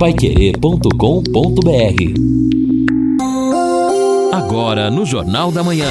paiquerê.com.br Agora no Jornal da Manhã.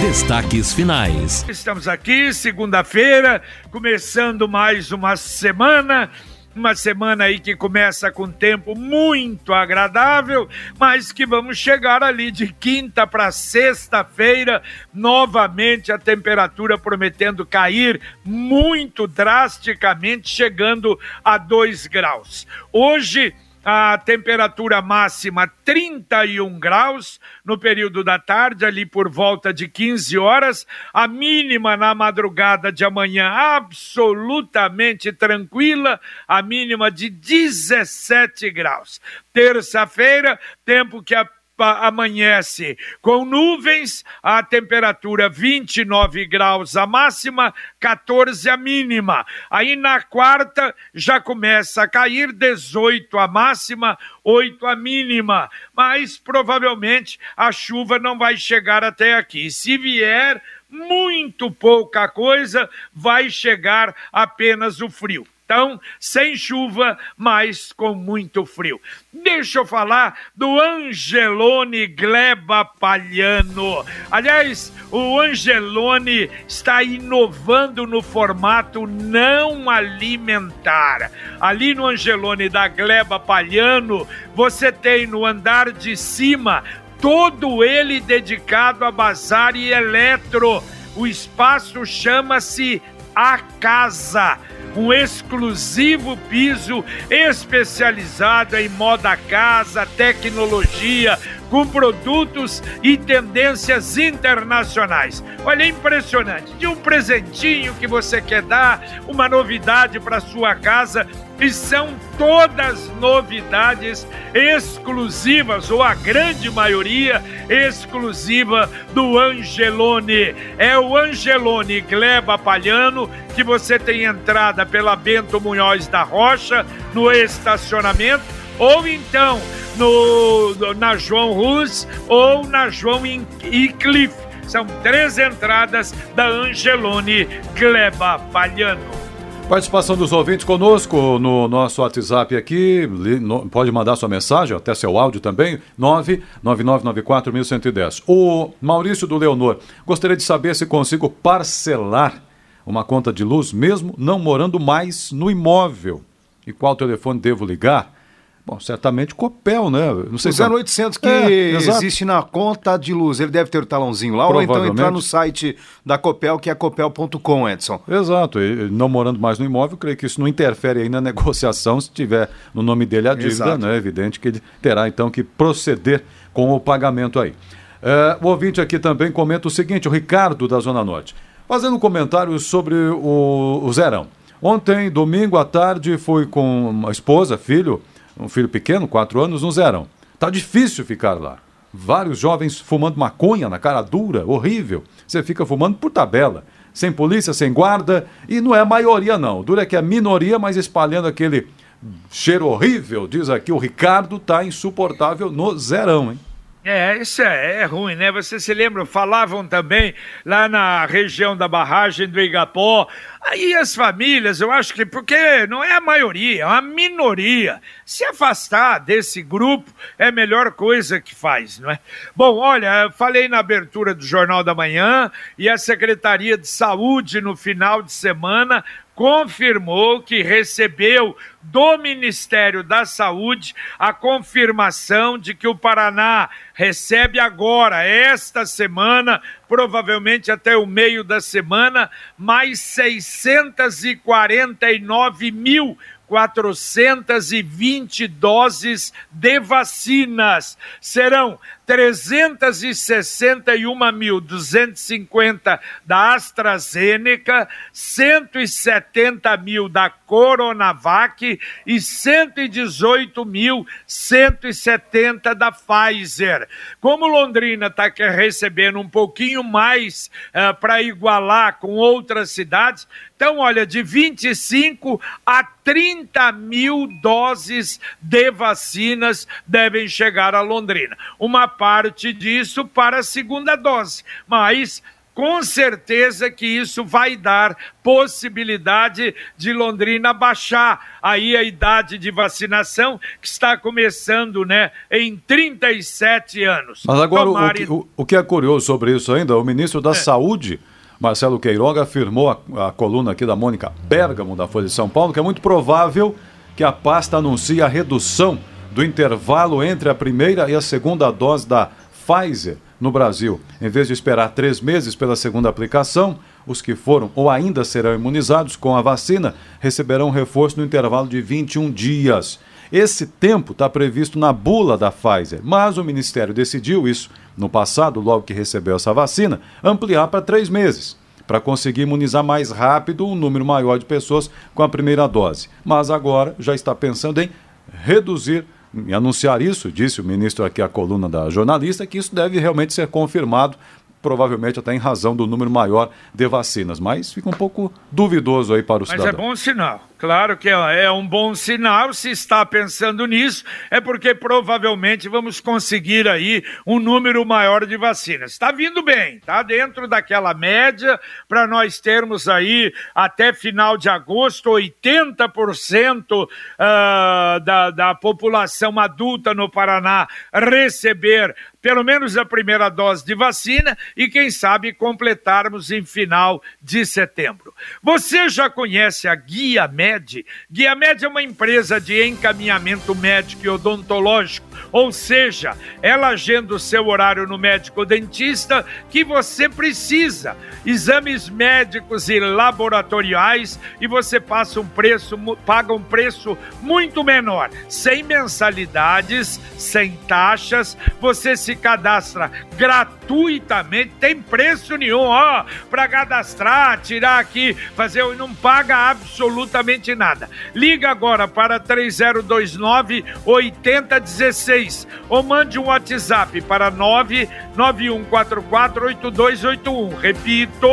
Destaques finais. Estamos aqui, segunda-feira, começando mais uma semana uma semana aí que começa com tempo muito agradável, mas que vamos chegar ali de quinta para sexta-feira, novamente a temperatura prometendo cair muito drasticamente, chegando a 2 graus. Hoje a temperatura máxima 31 graus no período da tarde, ali por volta de 15 horas, a mínima na madrugada de amanhã absolutamente tranquila, a mínima de 17 graus. Terça-feira, tempo que a amanhece com nuvens, a temperatura 29 graus a máxima, 14 a mínima. Aí na quarta já começa a cair 18 a máxima, 8 a mínima. Mas provavelmente a chuva não vai chegar até aqui. Se vier, muito pouca coisa, vai chegar apenas o frio. Então, sem chuva, mas com muito frio. Deixa eu falar do Angelone Gleba Palhano. Aliás, o Angelone está inovando no formato não alimentar. Ali no Angelone da Gleba Palhano, você tem no andar de cima todo ele dedicado a bazar e eletro. O espaço chama-se A Casa um exclusivo piso especializado em moda casa, tecnologia, com produtos e tendências internacionais. Olha, é impressionante. De um presentinho que você quer dar, uma novidade para sua casa, e são todas novidades exclusivas, ou a grande maioria exclusiva do Angelone. É o Angelone Gleba Palhano, que você tem entrada pela Bento Munhoz da Rocha, no estacionamento, ou então no, na João Rus ou na João Cliff. São três entradas da Angelone Gleba Palhano. Participação dos ouvintes conosco no nosso WhatsApp aqui. Pode mandar sua mensagem, até seu áudio também. 999941110. O Maurício do Leonor. Gostaria de saber se consigo parcelar uma conta de luz, mesmo não morando mais no imóvel. E qual telefone devo ligar? Bom, certamente Copel, né? Não sei o se 0800 que é, existe na conta de luz, ele deve ter o talãozinho lá, ou então entrar no site da Copel, que é copel.com, Edson. Exato, e não morando mais no imóvel, creio que isso não interfere aí na negociação, se tiver no nome dele a dívida, Exato. né? É evidente que ele terá então que proceder com o pagamento aí. É, o ouvinte aqui também comenta o seguinte, o Ricardo da Zona Norte, fazendo um comentário sobre o, o Zerão. Ontem, domingo à tarde, fui com a esposa, filho, um filho pequeno, quatro anos, no Zerão. Tá difícil ficar lá. Vários jovens fumando maconha na cara dura, horrível. Você fica fumando por tabela. Sem polícia, sem guarda. E não é a maioria, não. Dura é que é minoria, mas espalhando aquele cheiro horrível. Diz aqui o Ricardo, tá insuportável no Zerão, hein? É, isso é, é, ruim, né? Você se lembra, falavam também lá na região da barragem do Igapó. Aí as famílias, eu acho que, porque não é a maioria, é uma minoria. Se afastar desse grupo é a melhor coisa que faz, não é? Bom, olha, falei na abertura do Jornal da Manhã e a Secretaria de Saúde no final de semana confirmou que recebeu do Ministério da Saúde a confirmação de que o Paraná recebe agora, esta semana, provavelmente até o meio da semana, mais 649 mil 420 doses de vacinas. Serão 361.250 da AstraZeneca, 170 mil da Coronavac e 118.170 da Pfizer. Como Londrina está recebendo um pouquinho mais uh, eh, para igualar com outras cidades, então, olha, de 25 a 30 mil doses de vacinas devem chegar a Londrina. Uma parte disso para a segunda dose, mas com certeza que isso vai dar possibilidade de Londrina baixar aí a idade de vacinação que está começando, né, em 37 anos. Mas agora o, que, o, o, que é curioso sobre isso ainda, o ministro da é. Saúde Marcelo Queiroga afirmou a, a coluna aqui da Mônica Bergamo, da Folha de São Paulo, que é muito provável que a pasta anuncie a redução do intervalo entre a primeira e a segunda dose da Pfizer no Brasil. Em vez de esperar três meses pela segunda aplicação, os que foram ou ainda serão imunizados com a vacina receberão reforço no intervalo de 21 dias. Esse tempo está previsto na bula da Pfizer, mas o Ministério decidiu isso no passado, logo que recebeu essa vacina, ampliar para três meses, para conseguir imunizar mais rápido um número maior de pessoas com a primeira dose. Mas agora já está pensando em reduzir anunciar isso, disse o ministro aqui à coluna da jornalista, que isso deve realmente ser confirmado provavelmente até em razão do número maior de vacinas. Mas fica um pouco duvidoso aí para o cidadão. Mas é bom sinal. Claro que é um bom sinal, se está pensando nisso, é porque provavelmente vamos conseguir aí um número maior de vacinas. Está vindo bem, está dentro daquela média para nós termos aí até final de agosto 80% uh, da, da população adulta no Paraná receber pelo menos a primeira dose de vacina e quem sabe completarmos em final de setembro. Você já conhece a Guia? Med. Guia Med é uma empresa de encaminhamento médico e odontológico, ou seja, ela agenda o seu horário no médico dentista que você precisa, exames médicos e laboratoriais e você passa um preço, paga um preço muito menor, sem mensalidades, sem taxas, você se cadastra gratuitamente, tem preço nenhum, ó, para cadastrar, tirar aqui, fazer, não paga absolutamente nada. Liga agora para 3029 8016 ou mande um WhatsApp para 99144 8281. Repito,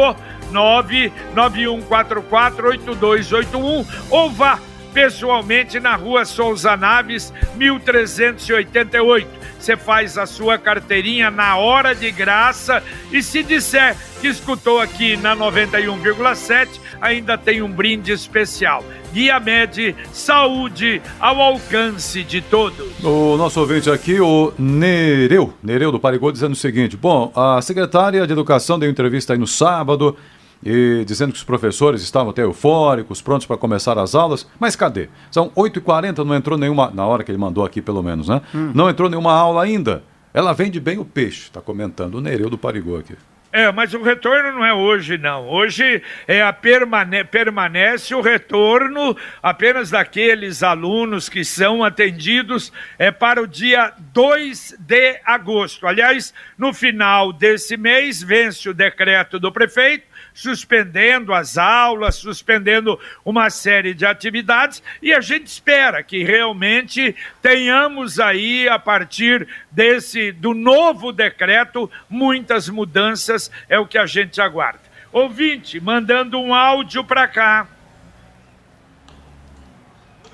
99144 8281 ou vá pessoalmente na rua Souza Naves, 1388 você faz a sua carteirinha na hora de graça e se disser que escutou aqui na 91,7, ainda tem um brinde especial. Guia Med, saúde ao alcance de todos. O nosso ouvinte aqui, o Nereu, Nereu do Parigô, dizendo o seguinte: Bom, a secretária de Educação deu entrevista aí no sábado e dizendo que os professores estavam até eufóricos, prontos para começar as aulas. Mas cadê? São 8h40, não entrou nenhuma, na hora que ele mandou aqui pelo menos, né? Hum. Não entrou nenhuma aula ainda. Ela vende bem o peixe, está comentando o Nereu do Parigô aqui. É, mas o retorno não é hoje, não. Hoje é a permane permanece o retorno apenas daqueles alunos que são atendidos é para o dia 2 de agosto. Aliás, no final desse mês vence o decreto do prefeito suspendendo as aulas, suspendendo uma série de atividades, e a gente espera que realmente tenhamos aí, a partir desse do novo decreto, muitas mudanças, é o que a gente aguarda. Ouvinte, mandando um áudio para cá.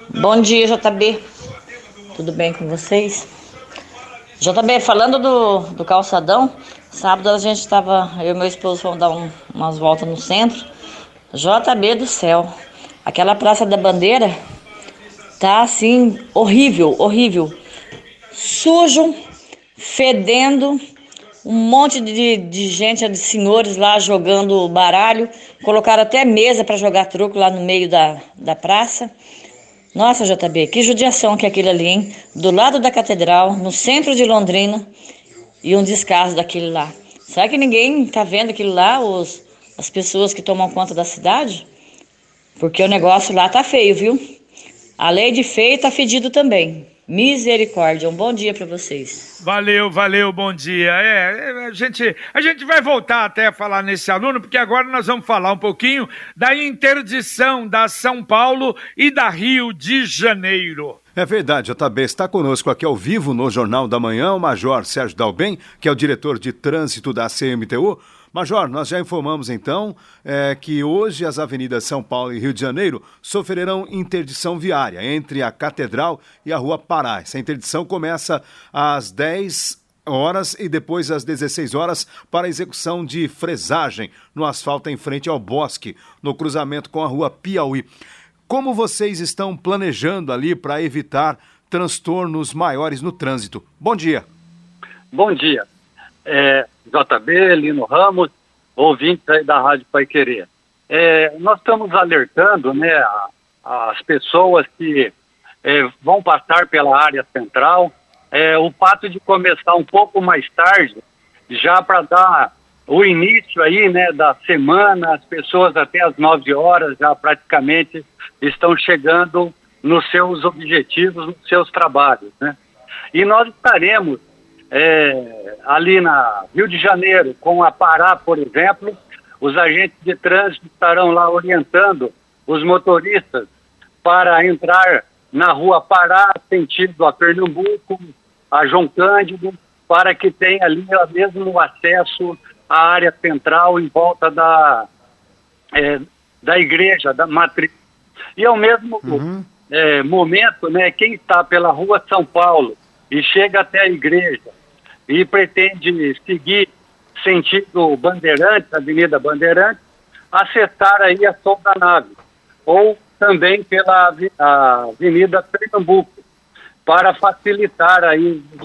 Bom dia, JB. Tudo bem com vocês? JB, falando do, do calçadão, Sábado a gente estava, eu e meu esposo fomos dar um, umas voltas no centro. JB do céu. Aquela Praça da Bandeira tá assim, horrível, horrível. Sujo, fedendo, um monte de, de gente, de senhores lá jogando baralho. Colocaram até mesa para jogar truco lá no meio da, da praça. Nossa, JB, que judiação que é aquilo ali, hein? Do lado da catedral, no centro de Londrina e um descaso daquele lá. Será que ninguém está vendo aquilo lá, os, as pessoas que tomam conta da cidade? Porque o negócio lá tá feio, viu? A lei de feio tá fedido também. Misericórdia. Um bom dia para vocês. Valeu, valeu, bom dia. É, é, a gente, a gente vai voltar até a falar nesse aluno, porque agora nós vamos falar um pouquinho da interdição da São Paulo e da Rio de Janeiro. É verdade, JB. Está conosco aqui ao vivo no Jornal da Manhã o Major Sérgio Dalben, que é o diretor de trânsito da CMTU. Major, nós já informamos então é, que hoje as avenidas São Paulo e Rio de Janeiro sofrerão interdição viária entre a Catedral e a Rua Pará. Essa interdição começa às 10 horas e depois às 16 horas para execução de fresagem no asfalto em frente ao bosque, no cruzamento com a rua Piauí. Como vocês estão planejando ali para evitar transtornos maiores no trânsito? Bom dia. Bom dia. É, JB, Lino Ramos, ouvintes aí da Rádio Pai Querer. É, nós estamos alertando né, a, as pessoas que é, vão passar pela área central. É, o fato de começar um pouco mais tarde, já para dar o início aí, né, da semana, as pessoas até as 9 horas já praticamente estão chegando nos seus objetivos, nos seus trabalhos, né? E nós estaremos é, ali na Rio de Janeiro, com a Pará, por exemplo, os agentes de trânsito estarão lá orientando os motoristas para entrar na rua Pará, sentido a Pernambuco, a João Cândido, para que tenha ali mesmo o acesso à área central em volta da, é, da igreja, da matriz. E ao mesmo uhum. é, momento, né, quem está pela rua São Paulo e chega até a igreja e pretende seguir sentido Bandeirantes, Avenida Bandeirantes, acessar aí a Sol Nave, ou também pela Avenida Pernambuco, para facilitar aí os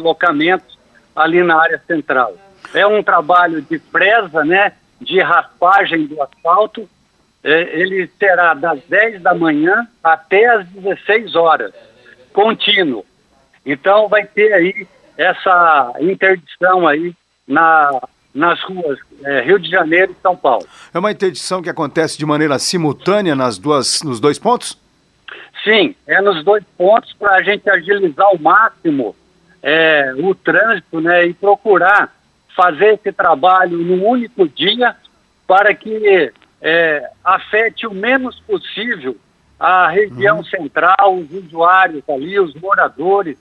ali na área central. É um trabalho de presa, né, de raspagem do asfalto, é, ele será das 10 da manhã até as 16 horas, contínuo. Então vai ter aí essa interdição aí na, nas ruas é, Rio de Janeiro e São Paulo. É uma interdição que acontece de maneira simultânea nas duas, nos dois pontos? Sim, é nos dois pontos para a gente agilizar ao máximo é, o trânsito né, e procurar fazer esse trabalho num único dia para que é, afete o menos possível a região uhum. central, os usuários ali, os moradores,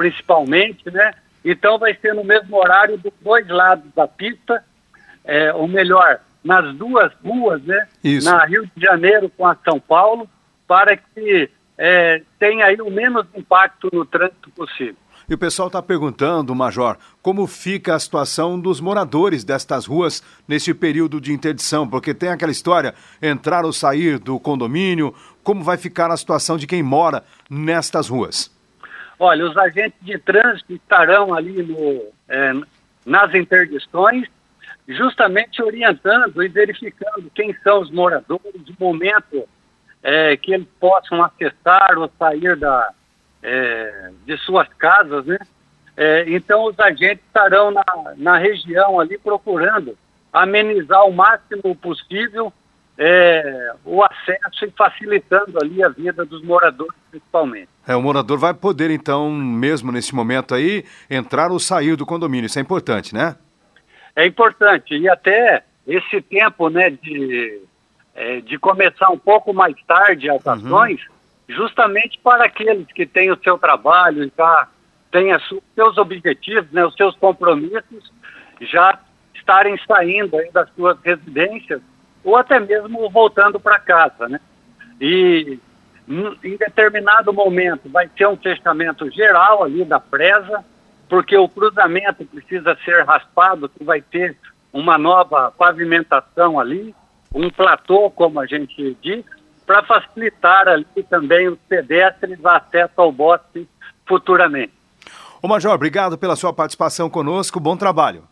principalmente, né? Então vai ser no mesmo horário dos dois lados da pista, é, ou melhor, nas duas ruas, né? Isso. Na Rio de Janeiro com a São Paulo, para que é, tenha aí o menos impacto no trânsito possível. E o pessoal está perguntando, Major, como fica a situação dos moradores destas ruas nesse período de interdição? Porque tem aquela história, entrar ou sair do condomínio, como vai ficar a situação de quem mora nestas ruas? Olha, os agentes de trânsito estarão ali no, é, nas interdições, justamente orientando e verificando quem são os moradores, o momento é, que eles possam acessar ou sair da, é, de suas casas, né? É, então os agentes estarão na, na região ali procurando amenizar o máximo possível é, o acesso e facilitando ali a vida dos moradores principalmente. É, o morador vai poder então, mesmo nesse momento aí, entrar ou sair do condomínio, isso é importante, né? É importante, e até esse tempo, né, de, é, de começar um pouco mais tarde as uhum. ações, justamente para aqueles que têm o seu trabalho e já têm os seus objetivos, né, os seus compromissos, já estarem saindo das suas residências ou até mesmo voltando para casa, né? E em determinado momento vai ter um fechamento geral ali da presa, porque o cruzamento precisa ser raspado, que vai ter uma nova pavimentação ali, um platô, como a gente diz, para facilitar ali também os pedestres acesso ao bosque futuramente. Ô Major, obrigado pela sua participação conosco, bom trabalho.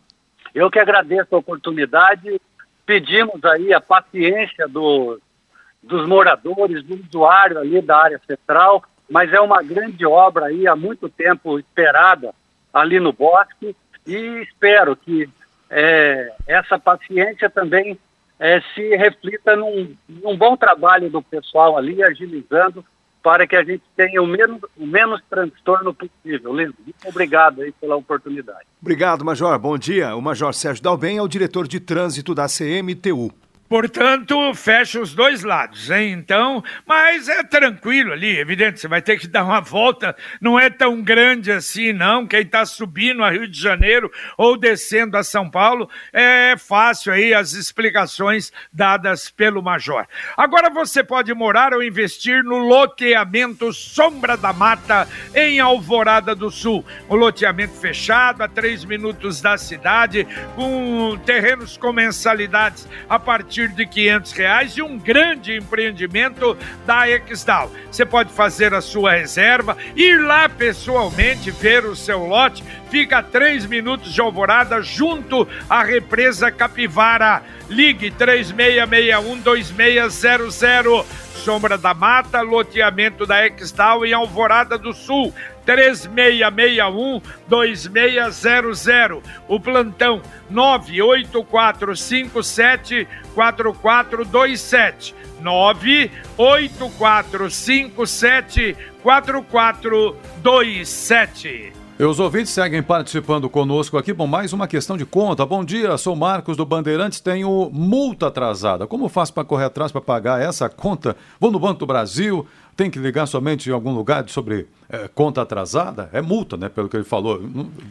Eu que agradeço a oportunidade pedimos aí a paciência do, dos moradores, do usuário ali da área central, mas é uma grande obra aí há muito tempo esperada ali no bosque e espero que é, essa paciência também é, se reflita num, num bom trabalho do pessoal ali, agilizando para que a gente tenha o menos, o menos transtorno possível. Lindo, muito obrigado aí pela oportunidade. Obrigado, Major. Bom dia. O Major Sérgio Dalben é o diretor de trânsito da CMTU. Portanto, fecha os dois lados, hein? Então, mas é tranquilo ali, evidente, você vai ter que dar uma volta, não é tão grande assim, não. Quem está subindo a Rio de Janeiro ou descendo a São Paulo, é fácil aí as explicações dadas pelo Major. Agora você pode morar ou investir no loteamento Sombra da Mata, em Alvorada do Sul. O loteamento fechado, a três minutos da cidade, com terrenos com mensalidades a partir partir de 500 reais e um grande empreendimento da Exdal. Você pode fazer a sua reserva, ir lá pessoalmente ver o seu lote, fica a 3 minutos de alvorada junto à represa Capivara. Ligue 3661-2600. Sombra da Mata, loteamento da Exdal em Alvorada do Sul. 3661-2600. O plantão 98457-4427. 98457-4427. E os ouvintes seguem participando conosco aqui. Bom, mais uma questão de conta. Bom dia, sou Marcos do Bandeirantes, tenho multa atrasada. Como faço para correr atrás para pagar essa conta? Vou no Banco do Brasil, tem que ligar somente em algum lugar sobre é, conta atrasada? É multa, né? Pelo que ele falou.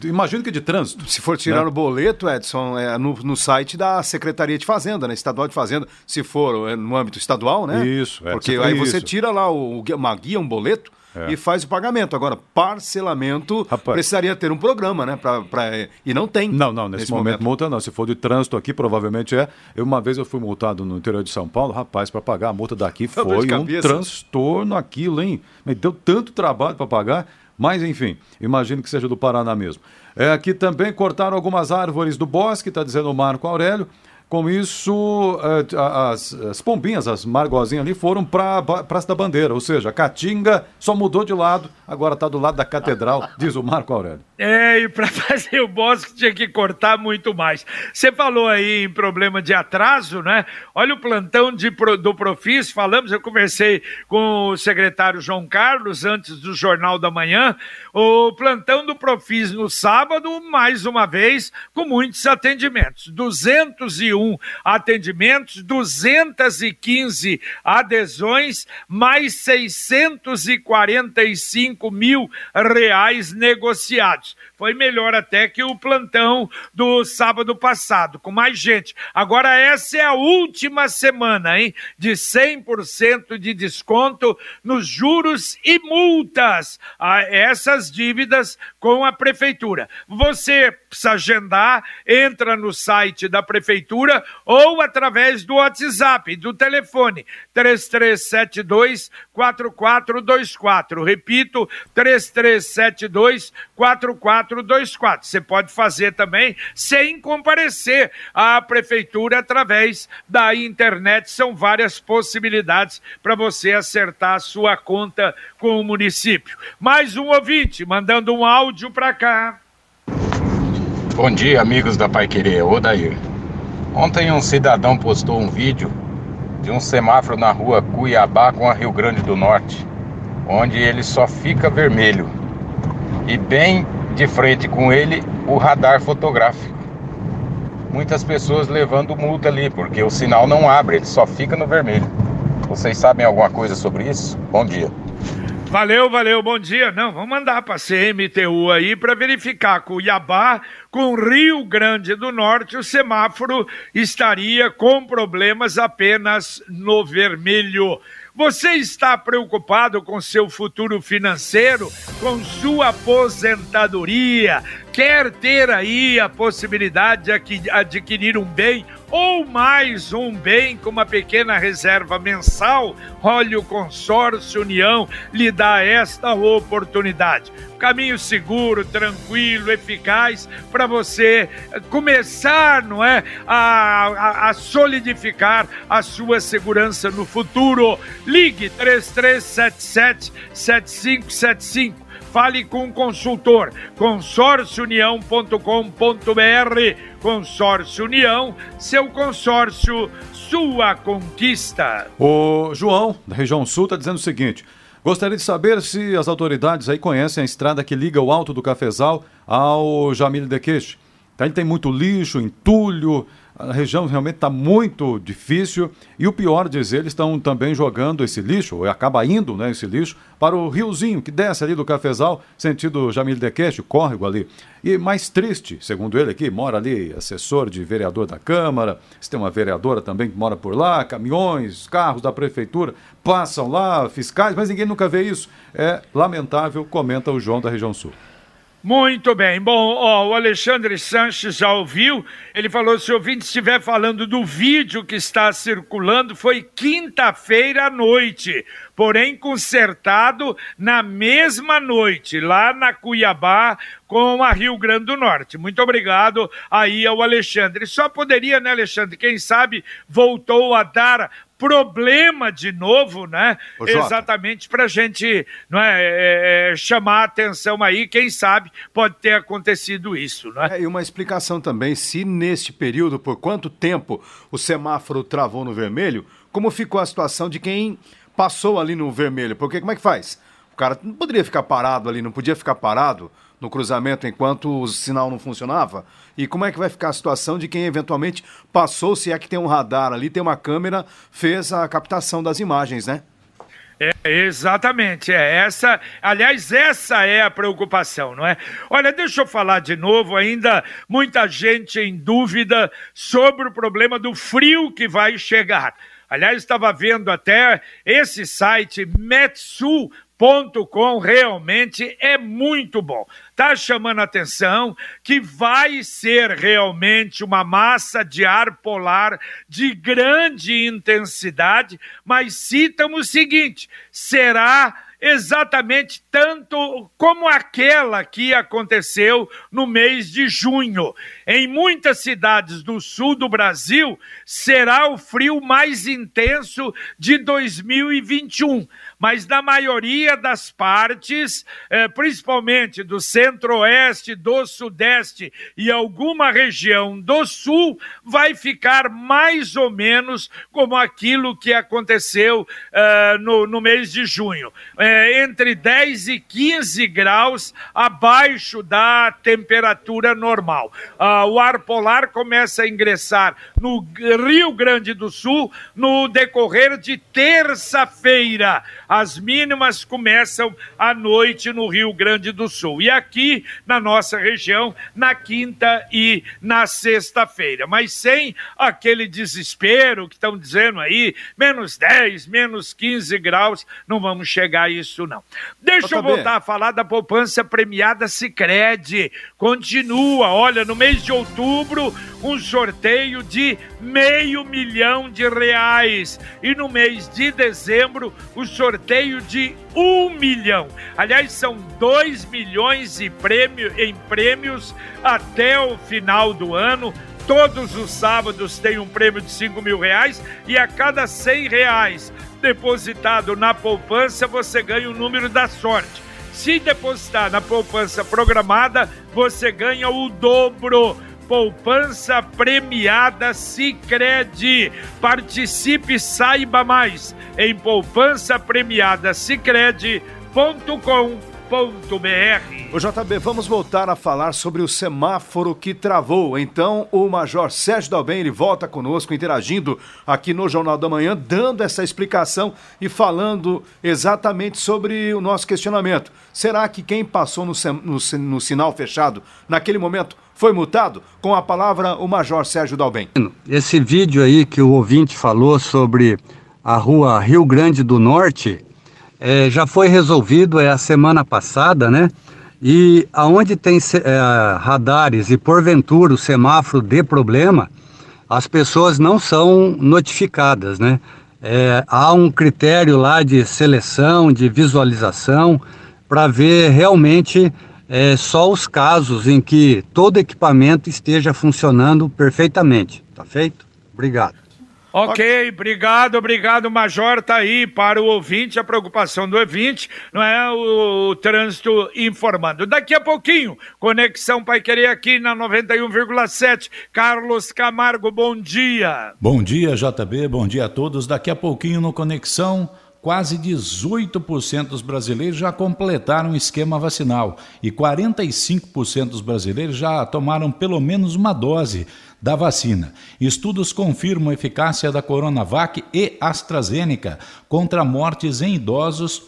Imagino que de trânsito. Se for tirar né? o boleto, Edson, é no, no site da Secretaria de Fazenda, né? Estadual de Fazenda, se for é, no âmbito estadual, né? Isso, é. Porque aí isso. você tira lá o, uma guia, um boleto, é. e faz o pagamento. Agora, parcelamento Rapaz. precisaria ter um programa, né? Pra, pra, e não tem. Não, não, nesse, nesse momento, momento, multa não. Se for de trânsito aqui, provavelmente é. Eu, uma vez eu fui multado no interior de São Paulo, rapaz, para pagar a multa daqui foi um transtorno aquilo, hein? Me deu tanto trabalho para pagar. Mas, enfim, imagino que seja do Paraná mesmo. É, aqui também cortaram algumas árvores do bosque, está dizendo o Marco Aurélio. Com isso, eh, as, as pombinhas, as margozinhas ali, foram para a Praça da Bandeira, ou seja, a Caatinga só mudou de lado, agora está do lado da Catedral, diz o Marco Aurélio. É, e para fazer o bosque tinha que cortar muito mais. Você falou aí em problema de atraso, né? Olha o plantão de, do Profis, falamos, eu conversei com o secretário João Carlos antes do Jornal da Manhã, o plantão do Profis no sábado, mais uma vez, com muitos atendimentos, 201 atendimentos, 215 adesões, mais 645 mil reais negociados. Foi melhor até que o plantão do sábado passado, com mais gente. Agora, essa é a última semana, hein? De 100% de desconto nos juros e multas a essas dívidas com a prefeitura. Você precisa agendar, entra no site da prefeitura ou através do WhatsApp, do telefone 3372 4424. Repito, 3372 4424. Você pode fazer também sem comparecer à prefeitura através da internet. São várias possibilidades para você acertar a sua conta com o município. Mais um ouvinte mandando um áudio para cá. Bom dia, amigos da Pai Querer, Odair. Ontem um cidadão postou um vídeo de um semáforo na rua Cuiabá com a Rio Grande do Norte, onde ele só fica vermelho. E bem de frente com ele, o radar fotográfico. Muitas pessoas levando multa ali, porque o sinal não abre, ele só fica no vermelho. Vocês sabem alguma coisa sobre isso? Bom dia. Valeu, valeu, bom dia. Não, vamos mandar para a CMTU aí para verificar com o Iabá, com Rio Grande do Norte, o semáforo estaria com problemas apenas no vermelho. Você está preocupado com seu futuro financeiro, com sua aposentadoria? Quer ter aí a possibilidade de adquirir um bem ou mais um bem com uma pequena reserva mensal? Olha, o Consórcio União lhe dá esta oportunidade caminho seguro, tranquilo, eficaz para você começar, não é, a, a, a, solidificar a sua segurança no futuro. Ligue 3377 7575. Fale com o consultor consórciounião.com.br. Consórcio União, seu consórcio, sua conquista. O João, da região sul, está dizendo o seguinte: Gostaria de saber se as autoridades aí conhecem a estrada que liga o Alto do Cafezal ao Jamil de Queixe. Tá, ele tem muito lixo, entulho, A região realmente está muito difícil e o pior, diz eles, estão também jogando esse lixo, ou acaba indo né, esse lixo, para o riozinho que desce ali do Cafezal, sentido Jamil Dequete, córrego ali. E mais triste, segundo ele aqui, mora ali assessor de vereador da Câmara, se tem uma vereadora também que mora por lá, caminhões, carros da prefeitura passam lá, fiscais, mas ninguém nunca vê isso. É lamentável, comenta o João da região sul. Muito bem. Bom, ó, o Alexandre Sanches já ouviu. Ele falou: se o ouvinte estiver falando do vídeo que está circulando, foi quinta-feira à noite, porém consertado na mesma noite, lá na Cuiabá, com a Rio Grande do Norte. Muito obrigado aí ao Alexandre. Só poderia, né, Alexandre? Quem sabe voltou a dar problema de novo, né? Exatamente para a gente não é, é, é, chamar a atenção aí, quem sabe pode ter acontecido isso, né? É, e uma explicação também, se neste período, por quanto tempo o semáforo travou no vermelho, como ficou a situação de quem passou ali no vermelho? Porque como é que faz? O cara não poderia ficar parado ali, não podia ficar parado no cruzamento enquanto o sinal não funcionava? E como é que vai ficar a situação de quem eventualmente passou, se é que tem um radar ali, tem uma câmera, fez a captação das imagens, né? É, exatamente, é essa, aliás, essa é a preocupação, não é? Olha, deixa eu falar de novo, ainda muita gente em dúvida sobre o problema do frio que vai chegar. Aliás, estava vendo até esse site Metsu com realmente é muito bom. Está chamando a atenção que vai ser realmente uma massa de ar polar de grande intensidade, mas citam o seguinte: será exatamente tanto como aquela que aconteceu no mês de junho. Em muitas cidades do sul do Brasil, será o frio mais intenso de 2021 mas na maioria das partes, eh, principalmente do centro-oeste, do sudeste e alguma região do sul, vai ficar mais ou menos como aquilo que aconteceu eh, no, no mês de junho, eh, entre 10 e 15 graus abaixo da temperatura normal. Ah, o ar polar começa a ingressar no Rio Grande do Sul no decorrer de terça-feira. As mínimas começam à noite no Rio Grande do Sul. E aqui na nossa região, na quinta e na sexta-feira. Mas sem aquele desespero que estão dizendo aí, menos 10, menos 15 graus, não vamos chegar a isso, não. Deixa eu, eu voltar a falar da poupança premiada Sicredi. Continua, olha, no mês de outubro, um sorteio de meio milhão de reais. E no mês de dezembro, o sorteio de um milhão. Aliás, são dois milhões prêmio, em prêmios até o final do ano. Todos os sábados tem um prêmio de cinco mil reais e a cada cem reais depositado na poupança você ganha o número da sorte. Se depositar na poupança programada, você ganha o dobro poupança premiada Sicredi. Participe, saiba mais em poupança premiada Sicredi.com o JB, vamos voltar a falar sobre o semáforo que travou. Então, o Major Sérgio Dalben, ele volta conosco, interagindo aqui no Jornal da Manhã, dando essa explicação e falando exatamente sobre o nosso questionamento. Será que quem passou no, no, no sinal fechado naquele momento foi multado? Com a palavra, o Major Sérgio Dalben. Esse vídeo aí que o ouvinte falou sobre a rua Rio Grande do Norte é, já foi resolvido é a semana passada, né? E aonde tem é, radares e porventura o semáforo dê problema, as pessoas não são notificadas, né? É, há um critério lá de seleção, de visualização, para ver realmente é, só os casos em que todo equipamento esteja funcionando perfeitamente. Tá feito? Obrigado. Ok, obrigado, obrigado, Major. Tá aí para o ouvinte, a preocupação do ouvinte, não é o, o trânsito informando. Daqui a pouquinho, Conexão Pai Querer aqui na 91,7. Carlos Camargo, bom dia. Bom dia, JB, bom dia a todos. Daqui a pouquinho no Conexão quase 18% dos brasileiros já completaram o esquema vacinal e 45% dos brasileiros já tomaram pelo menos uma dose da vacina. Estudos confirmam a eficácia da Coronavac e AstraZeneca contra mortes em idosos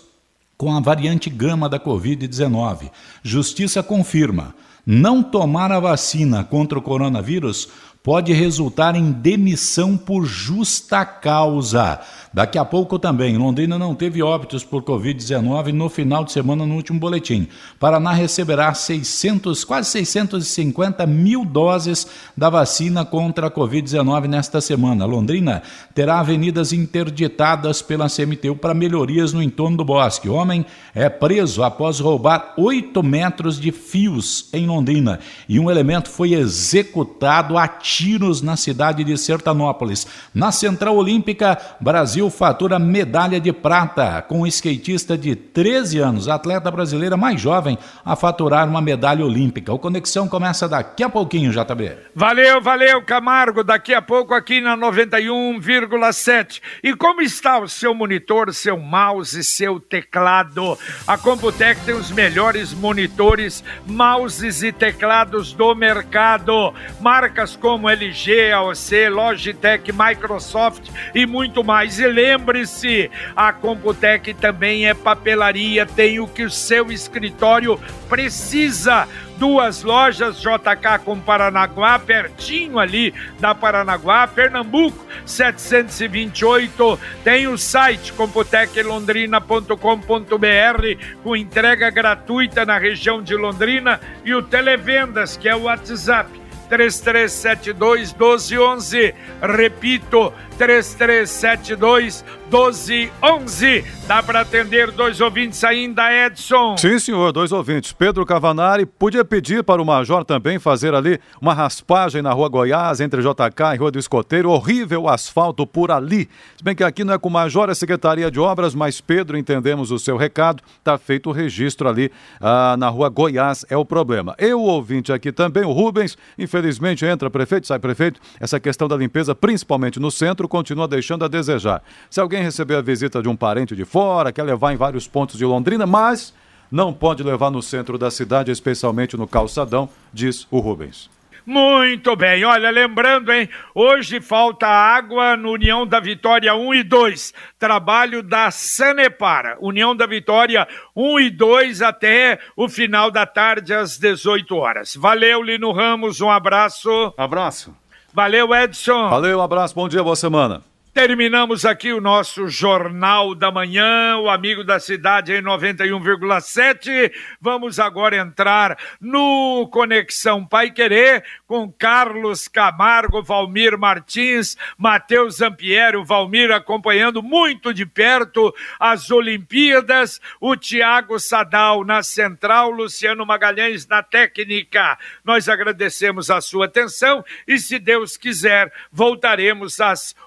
com a variante gama da Covid-19. Justiça confirma: não tomar a vacina contra o coronavírus pode resultar em demissão por justa causa. Daqui a pouco também, Londrina não teve óbitos por Covid-19 no final de semana no último boletim. Paraná receberá 600, quase 650 mil doses da vacina contra a Covid-19 nesta semana. Londrina terá avenidas interditadas pela CMTU para melhorias no entorno do bosque. O homem é preso após roubar 8 metros de fios em Londrina e um elemento foi executado a tiros na cidade de Sertanópolis. Na Central Olímpica, Brasil fatura medalha de prata com um skatista de 13 anos, atleta brasileira mais jovem a faturar uma medalha olímpica. O Conexão começa daqui a pouquinho, JB. Valeu, valeu, Camargo. Daqui a pouco aqui na 91,7. E como está o seu monitor, seu mouse, seu teclado? A Computec tem os melhores monitores, mouses e teclados do mercado. Marcas como LG, AOC, Logitech, Microsoft e muito mais. E lembre-se, a Computec também é papelaria, tem o que o seu escritório precisa duas lojas JK com Paranaguá, pertinho ali da Paranaguá, Pernambuco, 728. Tem o site computeclondrina.com.br com entrega gratuita na região de Londrina e o Televendas, que é o WhatsApp 3372 1211. Repito, 3372 1211. Dá para atender dois ouvintes ainda, Edson? Sim, senhor, dois ouvintes. Pedro Cavanari, podia pedir para o Major também fazer ali uma raspagem na Rua Goiás, entre JK e Rua do Escoteiro. Horrível asfalto por ali. Se bem que aqui não é com o Major, é Secretaria de Obras, mas Pedro, entendemos o seu recado. Está feito o registro ali ah, na Rua Goiás, é o problema. Eu, ouvinte aqui também, o Rubens, infelizmente entra prefeito, sai prefeito. Essa questão da limpeza, principalmente no centro, continua deixando a desejar. Se alguém receber a visita de um parente de fora, quer levar em vários pontos de Londrina, mas não pode levar no centro da cidade, especialmente no calçadão, diz o Rubens. Muito bem, olha, lembrando, hein, hoje falta água no União da Vitória 1 e 2, trabalho da Sanepara, União da Vitória 1 e 2 até o final da tarde às 18 horas. Valeu, Lino Ramos, um abraço. Abraço. Valeu, Edson. Valeu, um abraço, bom dia, boa semana. Terminamos aqui o nosso Jornal da Manhã, o Amigo da Cidade em 91,7. Vamos agora entrar no Conexão Pai Querer com Carlos Camargo, Valmir Martins, Matheus Zampiero, Valmir acompanhando muito de perto as Olimpíadas, o Tiago Sadal na central, Luciano Magalhães na técnica. Nós agradecemos a sua atenção e, se Deus quiser, voltaremos às